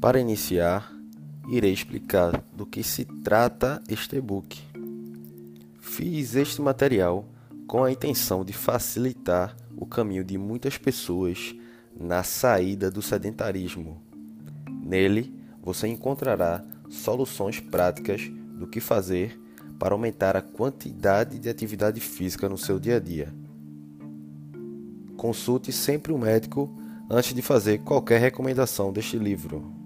Para iniciar, irei explicar do que se trata este e-book. Fiz este material com a intenção de facilitar o caminho de muitas pessoas na saída do sedentarismo. Nele, você encontrará soluções práticas do que fazer para aumentar a quantidade de atividade física no seu dia a dia. Consulte sempre o um médico antes de fazer qualquer recomendação deste livro.